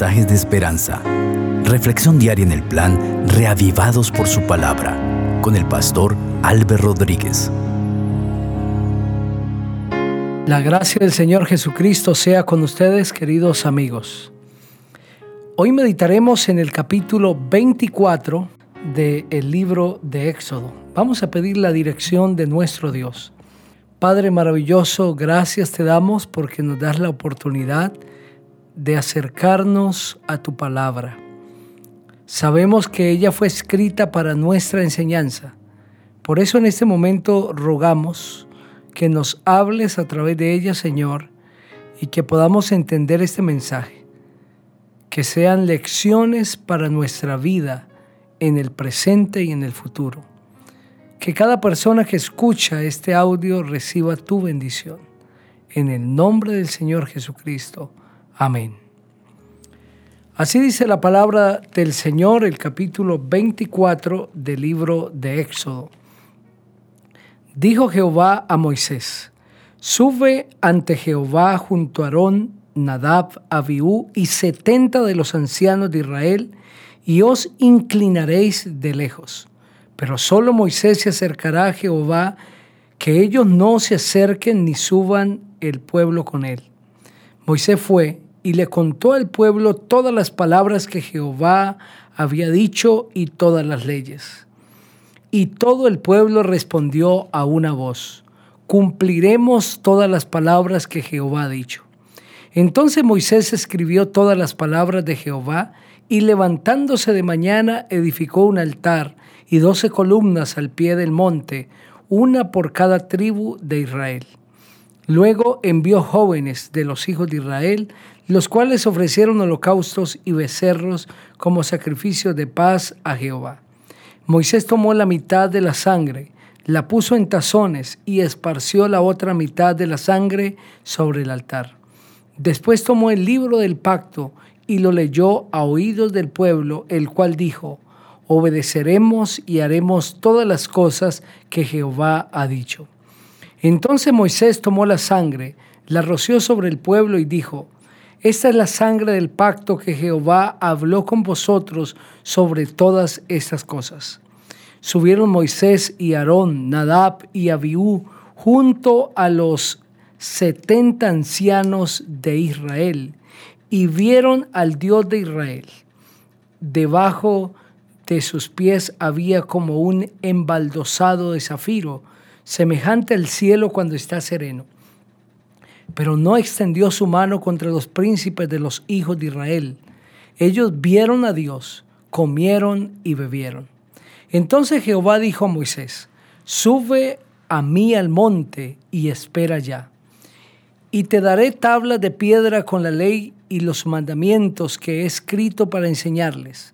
de esperanza. Reflexión diaria en el plan Reavivados por su palabra con el pastor Álvaro Rodríguez. La gracia del Señor Jesucristo sea con ustedes, queridos amigos. Hoy meditaremos en el capítulo 24 del libro de Éxodo. Vamos a pedir la dirección de nuestro Dios. Padre maravilloso, gracias te damos porque nos das la oportunidad de acercarnos a tu palabra. Sabemos que ella fue escrita para nuestra enseñanza. Por eso en este momento rogamos que nos hables a través de ella, Señor, y que podamos entender este mensaje. Que sean lecciones para nuestra vida en el presente y en el futuro. Que cada persona que escucha este audio reciba tu bendición. En el nombre del Señor Jesucristo. Amén. Así dice la palabra del Señor, el capítulo 24 del libro de Éxodo. Dijo Jehová a Moisés, sube ante Jehová junto a Aarón, Nadab, Abiú y setenta de los ancianos de Israel, y os inclinaréis de lejos pero solo Moisés se acercará a Jehová, que ellos no se acerquen ni suban el pueblo con él. Moisés fue y le contó al pueblo todas las palabras que Jehová había dicho y todas las leyes. Y todo el pueblo respondió a una voz, cumpliremos todas las palabras que Jehová ha dicho. Entonces Moisés escribió todas las palabras de Jehová y levantándose de mañana edificó un altar y doce columnas al pie del monte, una por cada tribu de Israel. Luego envió jóvenes de los hijos de Israel, los cuales ofrecieron holocaustos y becerros como sacrificio de paz a Jehová. Moisés tomó la mitad de la sangre, la puso en tazones y esparció la otra mitad de la sangre sobre el altar. Después tomó el libro del pacto y lo leyó a oídos del pueblo, el cual dijo, obedeceremos y haremos todas las cosas que Jehová ha dicho. Entonces Moisés tomó la sangre, la roció sobre el pueblo y dijo, Esta es la sangre del pacto que Jehová habló con vosotros sobre todas estas cosas. Subieron Moisés y Aarón, Nadab y Abiú junto a los setenta ancianos de Israel y vieron al Dios de Israel. Debajo de sus pies había como un embaldosado de zafiro, semejante al cielo cuando está sereno. Pero no extendió su mano contra los príncipes de los hijos de Israel. Ellos vieron a Dios, comieron y bebieron. Entonces Jehová dijo a Moisés, sube a mí al monte y espera ya. Y te daré tablas de piedra con la ley y los mandamientos que he escrito para enseñarles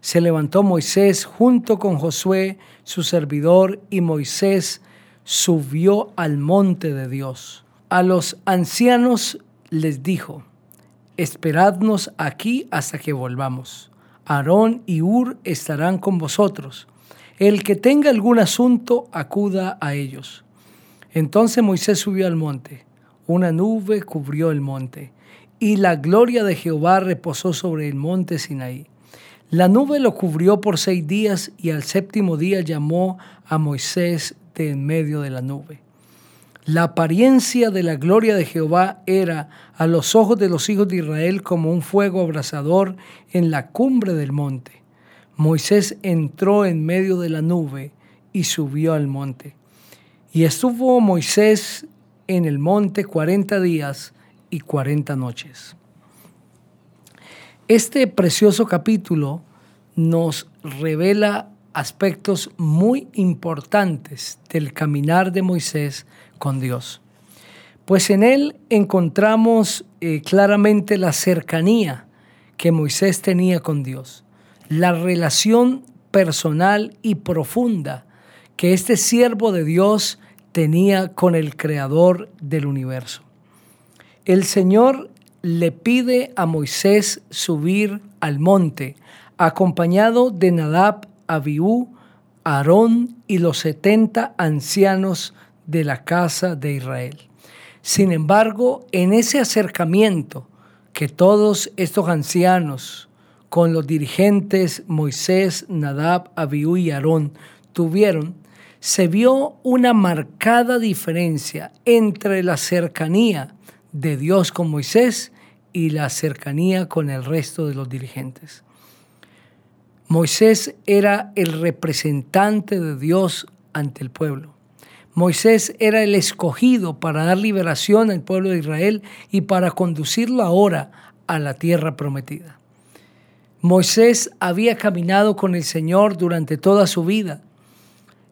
se levantó Moisés junto con Josué, su servidor, y Moisés subió al monte de Dios. A los ancianos les dijo, esperadnos aquí hasta que volvamos. Aarón y Ur estarán con vosotros. El que tenga algún asunto, acuda a ellos. Entonces Moisés subió al monte. Una nube cubrió el monte, y la gloria de Jehová reposó sobre el monte Sinaí. La nube lo cubrió por seis días y al séptimo día llamó a Moisés en medio de la nube. La apariencia de la gloria de Jehová era a los ojos de los hijos de Israel como un fuego abrasador en la cumbre del monte. Moisés entró en medio de la nube y subió al monte. Y estuvo Moisés en el monte cuarenta días y cuarenta noches. Este precioso capítulo nos revela aspectos muy importantes del caminar de Moisés con Dios. Pues en él encontramos eh, claramente la cercanía que Moisés tenía con Dios, la relación personal y profunda que este siervo de Dios tenía con el creador del universo. El Señor le pide a Moisés subir al monte, acompañado de Nadab, Abiú, Aarón y los setenta ancianos de la casa de Israel. Sin embargo, en ese acercamiento que todos estos ancianos, con los dirigentes Moisés, Nadab, Abiú y Aarón, tuvieron, se vio una marcada diferencia entre la cercanía de Dios con Moisés y la cercanía con el resto de los dirigentes. Moisés era el representante de Dios ante el pueblo. Moisés era el escogido para dar liberación al pueblo de Israel y para conducirlo ahora a la tierra prometida. Moisés había caminado con el Señor durante toda su vida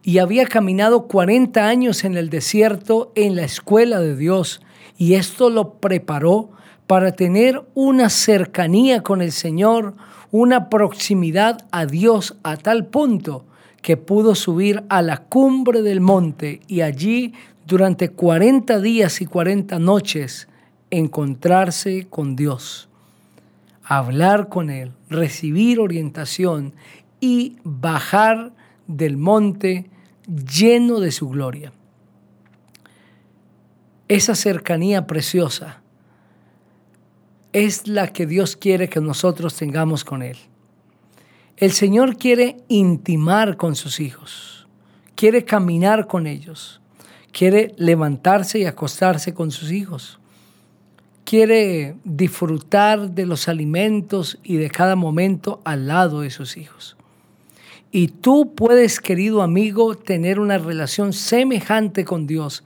y había caminado 40 años en el desierto en la escuela de Dios y esto lo preparó para tener una cercanía con el Señor, una proximidad a Dios a tal punto que pudo subir a la cumbre del monte y allí durante 40 días y 40 noches encontrarse con Dios, hablar con Él, recibir orientación y bajar del monte lleno de su gloria. Esa cercanía preciosa es la que Dios quiere que nosotros tengamos con Él. El Señor quiere intimar con sus hijos, quiere caminar con ellos, quiere levantarse y acostarse con sus hijos, quiere disfrutar de los alimentos y de cada momento al lado de sus hijos. Y tú puedes, querido amigo, tener una relación semejante con Dios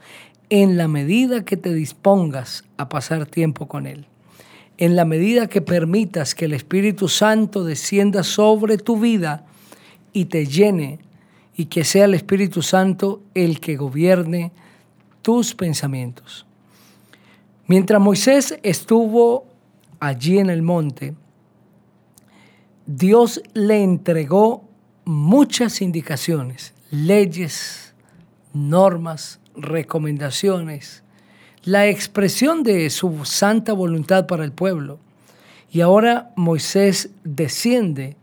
en la medida que te dispongas a pasar tiempo con Él en la medida que permitas que el Espíritu Santo descienda sobre tu vida y te llene y que sea el Espíritu Santo el que gobierne tus pensamientos. Mientras Moisés estuvo allí en el monte, Dios le entregó muchas indicaciones, leyes, normas, recomendaciones, la expresión de su santa voluntad para el pueblo. Y ahora Moisés desciende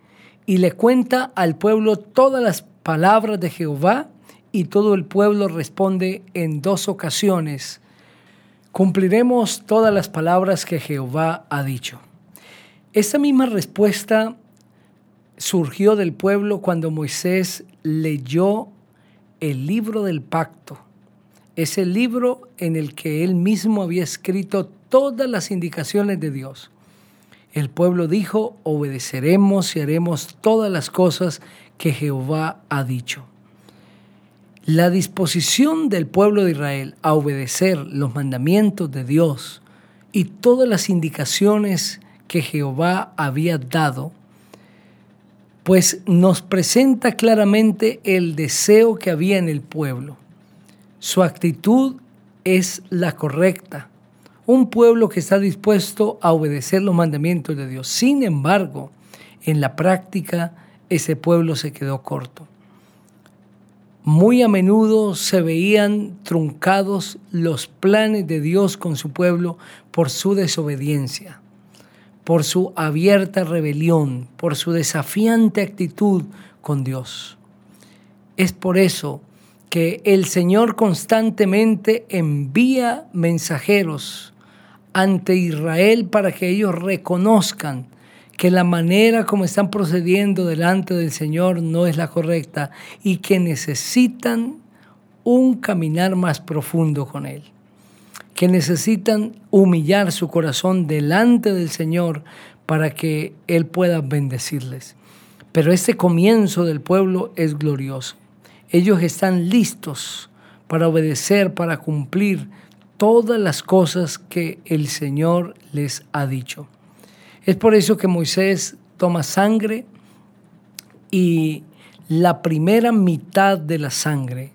y le cuenta al pueblo todas las palabras de Jehová y todo el pueblo responde en dos ocasiones. Cumpliremos todas las palabras que Jehová ha dicho. Esta misma respuesta surgió del pueblo cuando Moisés leyó el libro del pacto es el libro en el que él mismo había escrito todas las indicaciones de Dios. El pueblo dijo, obedeceremos y haremos todas las cosas que Jehová ha dicho. La disposición del pueblo de Israel a obedecer los mandamientos de Dios y todas las indicaciones que Jehová había dado, pues nos presenta claramente el deseo que había en el pueblo su actitud es la correcta. Un pueblo que está dispuesto a obedecer los mandamientos de Dios. Sin embargo, en la práctica ese pueblo se quedó corto. Muy a menudo se veían truncados los planes de Dios con su pueblo por su desobediencia, por su abierta rebelión, por su desafiante actitud con Dios. Es por eso que el Señor constantemente envía mensajeros ante Israel para que ellos reconozcan que la manera como están procediendo delante del Señor no es la correcta y que necesitan un caminar más profundo con Él, que necesitan humillar su corazón delante del Señor para que Él pueda bendecirles. Pero este comienzo del pueblo es glorioso. Ellos están listos para obedecer, para cumplir todas las cosas que el Señor les ha dicho. Es por eso que Moisés toma sangre y la primera mitad de la sangre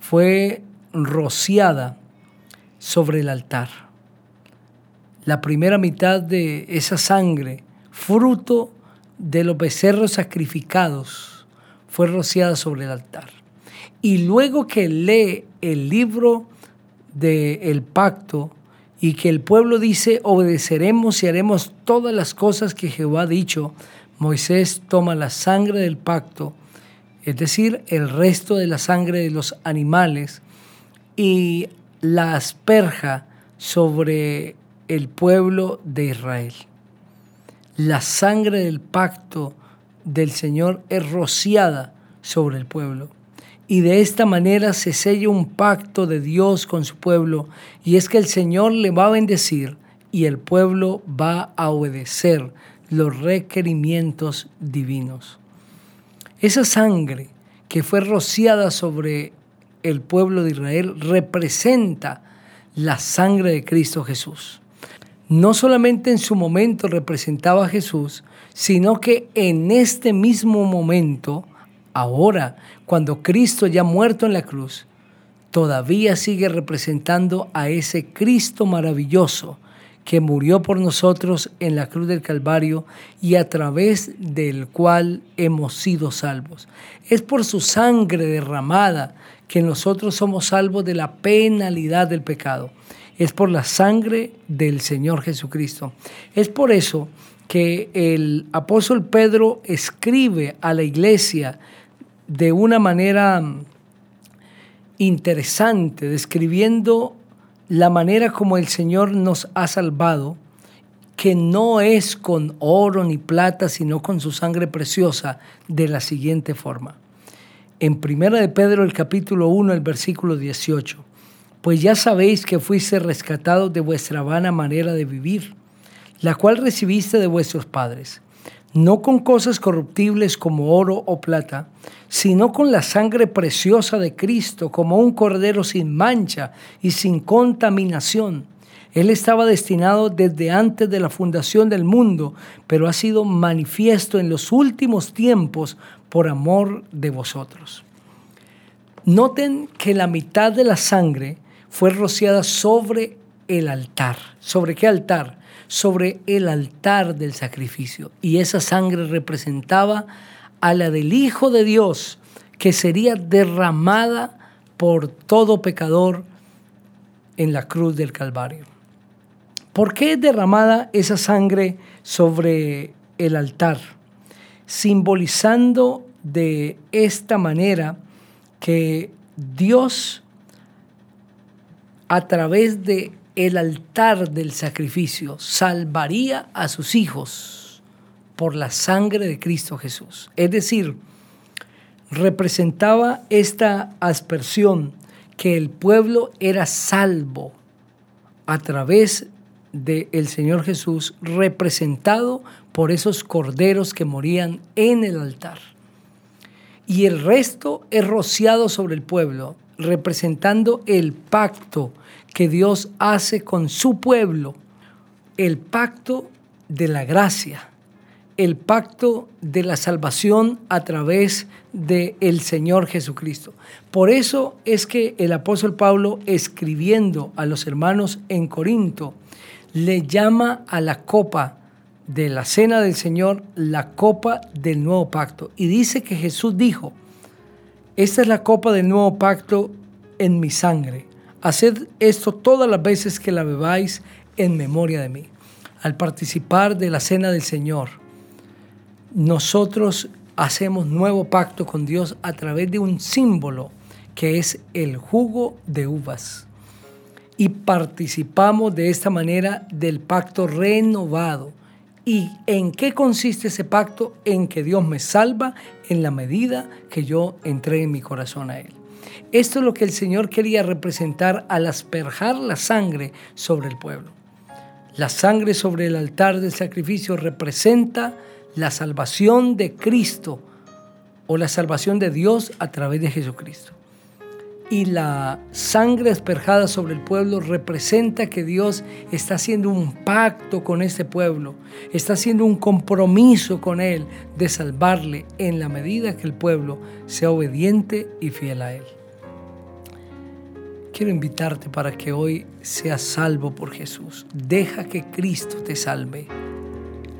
fue rociada sobre el altar. La primera mitad de esa sangre, fruto de los becerros sacrificados, fue rociada sobre el altar. Y luego que lee el libro del pacto y que el pueblo dice, obedeceremos y haremos todas las cosas que Jehová ha dicho, Moisés toma la sangre del pacto, es decir, el resto de la sangre de los animales, y la asperja sobre el pueblo de Israel. La sangre del pacto del Señor es rociada sobre el pueblo. Y de esta manera se sella un pacto de Dios con su pueblo, y es que el Señor le va a bendecir y el pueblo va a obedecer los requerimientos divinos. Esa sangre que fue rociada sobre el pueblo de Israel representa la sangre de Cristo Jesús. No solamente en su momento representaba a Jesús, sino que en este mismo momento, ahora, cuando Cristo ya muerto en la cruz, todavía sigue representando a ese Cristo maravilloso que murió por nosotros en la cruz del Calvario y a través del cual hemos sido salvos. Es por su sangre derramada que nosotros somos salvos de la penalidad del pecado. Es por la sangre del Señor Jesucristo. Es por eso que el apóstol Pedro escribe a la iglesia de una manera interesante, describiendo la manera como el Señor nos ha salvado, que no es con oro ni plata, sino con su sangre preciosa, de la siguiente forma. En Primera de Pedro, el capítulo 1, el versículo 18, pues ya sabéis que fuiste rescatados de vuestra vana manera de vivir, la cual recibiste de vuestros padres no con cosas corruptibles como oro o plata, sino con la sangre preciosa de Cristo, como un cordero sin mancha y sin contaminación. Él estaba destinado desde antes de la fundación del mundo, pero ha sido manifiesto en los últimos tiempos por amor de vosotros. Noten que la mitad de la sangre fue rociada sobre el altar. ¿Sobre qué altar? sobre el altar del sacrificio. Y esa sangre representaba a la del Hijo de Dios, que sería derramada por todo pecador en la cruz del Calvario. ¿Por qué es derramada esa sangre sobre el altar? Simbolizando de esta manera que Dios a través de el altar del sacrificio salvaría a sus hijos por la sangre de Cristo Jesús. Es decir, representaba esta aspersión que el pueblo era salvo a través del Señor Jesús, representado por esos corderos que morían en el altar. Y el resto es rociado sobre el pueblo, representando el pacto que Dios hace con su pueblo, el pacto de la gracia, el pacto de la salvación a través del el Señor Jesucristo. Por eso es que el apóstol Pablo, escribiendo a los hermanos en Corinto, le llama a la copa de la cena del Señor la copa del nuevo pacto. Y dice que Jesús dijo, esta es la copa del nuevo pacto en mi sangre. Haced esto todas las veces que la bebáis en memoria de mí. Al participar de la cena del Señor, nosotros hacemos nuevo pacto con Dios a través de un símbolo que es el jugo de uvas. Y participamos de esta manera del pacto renovado. ¿Y en qué consiste ese pacto? En que Dios me salva en la medida que yo entregue mi corazón a Él. Esto es lo que el Señor quería representar al asperjar la sangre sobre el pueblo. La sangre sobre el altar del sacrificio representa la salvación de Cristo o la salvación de Dios a través de Jesucristo. Y la sangre asperjada sobre el pueblo representa que Dios está haciendo un pacto con este pueblo, está haciendo un compromiso con él de salvarle en la medida que el pueblo sea obediente y fiel a él quiero invitarte para que hoy seas salvo por Jesús. Deja que Cristo te salve.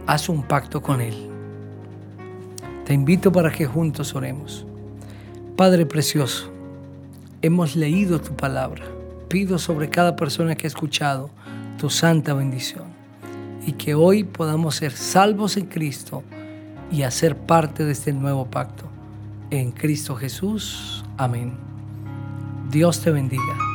Haz un pacto con Él. Te invito para que juntos oremos. Padre precioso, hemos leído tu palabra. Pido sobre cada persona que ha escuchado tu santa bendición y que hoy podamos ser salvos en Cristo y hacer parte de este nuevo pacto. En Cristo Jesús. Amén. Dios te bendiga.